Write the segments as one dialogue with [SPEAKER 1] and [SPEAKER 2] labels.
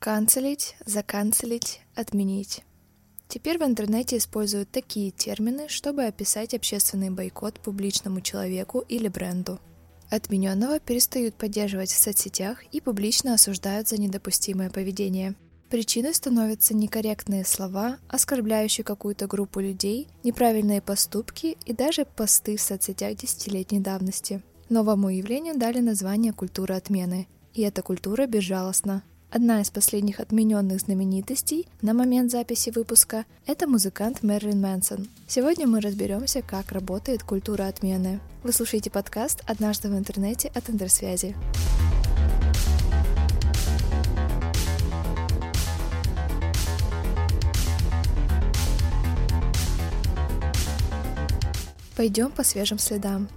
[SPEAKER 1] Канцелить, заканцелить, отменить. Теперь в интернете используют такие термины, чтобы описать общественный бойкот публичному человеку или бренду. Отмененного перестают поддерживать в соцсетях и публично осуждают за недопустимое поведение. Причиной становятся некорректные слова, оскорбляющие какую-то группу людей, неправильные поступки и даже посты в соцсетях десятилетней давности. Новому явлению дали название «культура отмены», и эта культура безжалостна. Одна из последних отмененных знаменитостей на момент записи выпуска – это музыкант Мэрилин Мэнсон. Сегодня мы разберемся, как работает культура отмены. Вы слушаете подкаст «Однажды в интернете» от Интерсвязи. Пойдем по свежим следам.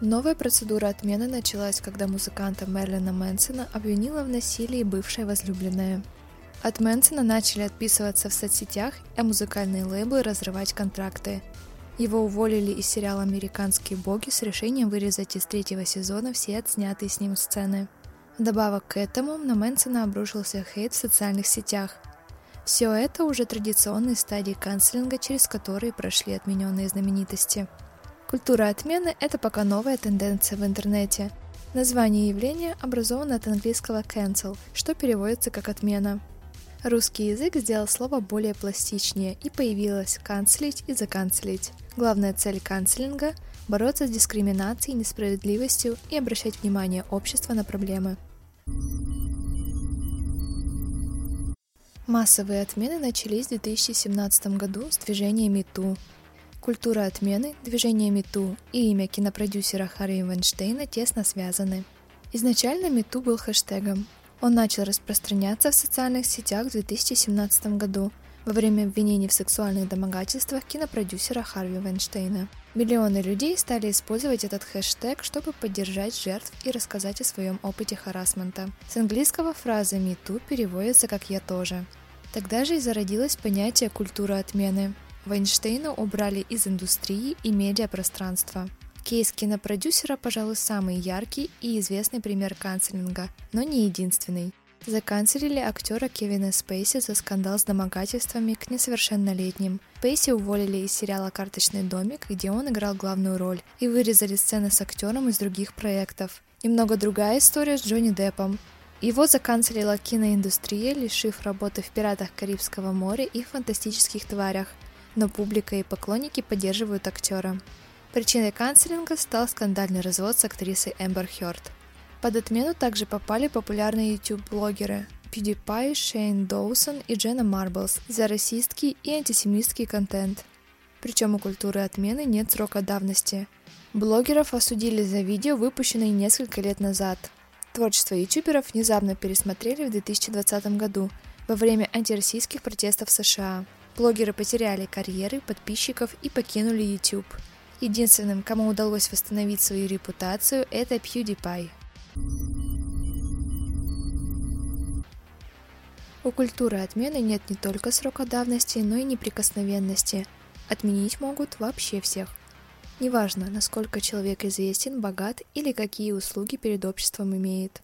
[SPEAKER 1] Новая процедура отмены началась, когда музыканта Мерлина Мэнсона обвинила в насилии бывшая возлюбленная. От Мэнсона начали отписываться в соцсетях, а музыкальные лейблы разрывать контракты. Его уволили из сериала «Американские боги» с решением вырезать из третьего сезона все отснятые с ним сцены. Вдобавок к этому на Мэнсона обрушился хейт в социальных сетях. Все это уже традиционные стадии канцелинга, через которые прошли отмененные знаменитости – Культура отмены – это пока новая тенденция в интернете. Название явления образовано от английского cancel, что переводится как «отмена». Русский язык сделал слово более пластичнее и появилось «канцелить» и «заканцелить». Главная цель канцелинга – бороться с дискриминацией, несправедливостью и обращать внимание общества на проблемы. Массовые отмены начались в 2017 году с движения MeToo, Культура отмены, движение МИТУ и имя кинопродюсера Харри Вайнштейна тесно связаны. Изначально МИТУ был хэштегом. Он начал распространяться в социальных сетях в 2017 году во время обвинений в сексуальных домогательствах кинопродюсера Харви Вайнштейна. Миллионы людей стали использовать этот хэштег, чтобы поддержать жертв и рассказать о своем опыте харасмента. С английского фраза «MeToo» переводится как «я тоже». Тогда же и зародилось понятие «культура отмены», Вайнштейна убрали из индустрии и медиапространства. Кейс кинопродюсера, пожалуй, самый яркий и известный пример канцелинга, но не единственный. Заканцелили актера Кевина Спейси за скандал с домогательствами к несовершеннолетним. Спейси уволили из сериала «Карточный домик», где он играл главную роль, и вырезали сцены с актером из других проектов. Немного другая история с Джонни Деппом. Его заканцелила киноиндустрия, лишив работы в «Пиратах Карибского моря» и «Фантастических тварях», но публика и поклонники поддерживают актера. Причиной канцелинга стал скандальный развод с актрисой Эмбер Хёрд. Под отмену также попали популярные YouTube-блогеры PewDiePie, Шейн Доусон и Дженна Марблс за расистский и антисемитский контент. Причем у культуры отмены нет срока давности. Блогеров осудили за видео, выпущенные несколько лет назад. Творчество ютуберов внезапно пересмотрели в 2020 году во время антироссийских протестов в США. Блогеры потеряли карьеры, подписчиков и покинули YouTube. Единственным, кому удалось восстановить свою репутацию, это PewDiePie. У культуры отмены нет не только срока давности, но и неприкосновенности. Отменить могут вообще всех. Неважно, насколько человек известен, богат или какие услуги перед обществом имеет.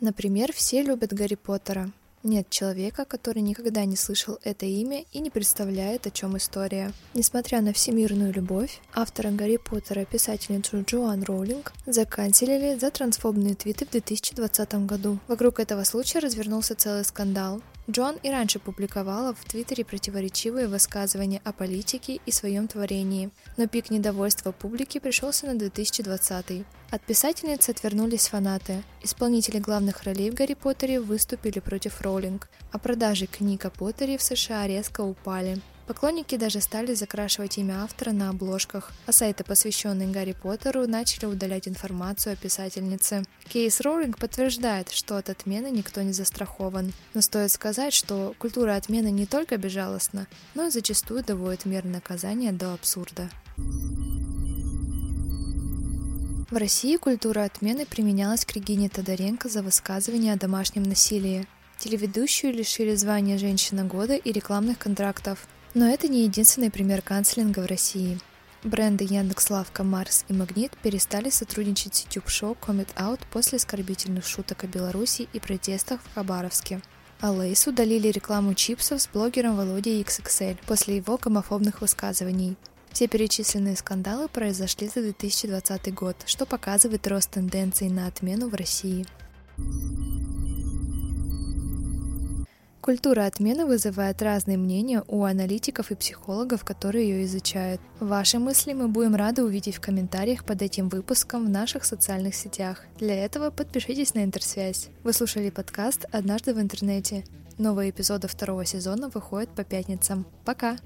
[SPEAKER 1] Например, все любят Гарри Поттера, нет человека, который никогда не слышал это имя и не представляет, о чем история. Несмотря на всемирную любовь, автора Гарри Поттера, писательницу Джоан Роулинг, заканчивали за трансфобные твиты в 2020 году. Вокруг этого случая развернулся целый скандал. Джон и раньше публиковала в Твиттере противоречивые высказывания о политике и своем творении, но пик недовольства публики пришелся на 2020. От писательницы отвернулись фанаты. Исполнители главных ролей в Гарри Поттере выступили против Роулинг, а продажи книг о Поттере в США резко упали. Поклонники даже стали закрашивать имя автора на обложках, а сайты, посвященные Гарри Поттеру, начали удалять информацию о писательнице. Кейс Роулинг подтверждает, что от отмены никто не застрахован. Но стоит сказать, что культура отмены не только безжалостна, но и зачастую доводит меры наказания до абсурда. В России культура отмены применялась к Регине Тодоренко за высказывание о домашнем насилии. Телеведущую лишили звания «Женщина года» и рекламных контрактов. Но это не единственный пример канцелинга в России. Бренды Яндекс.Лавка, Марс и Магнит перестали сотрудничать с YouTube-шоу Comment Out после оскорбительных шуток о Беларуси и протестах в Хабаровске. А Lay's удалили рекламу чипсов с блогером Володей XXL после его гомофобных высказываний. Все перечисленные скандалы произошли за 2020 год, что показывает рост тенденций на отмену в России. Культура отмены вызывает разные мнения у аналитиков и психологов, которые ее изучают. Ваши мысли мы будем рады увидеть в комментариях под этим выпуском в наших социальных сетях. Для этого подпишитесь на Интерсвязь. Вы слушали подкаст «Однажды в интернете». Новые эпизоды второго сезона выходят по пятницам. Пока!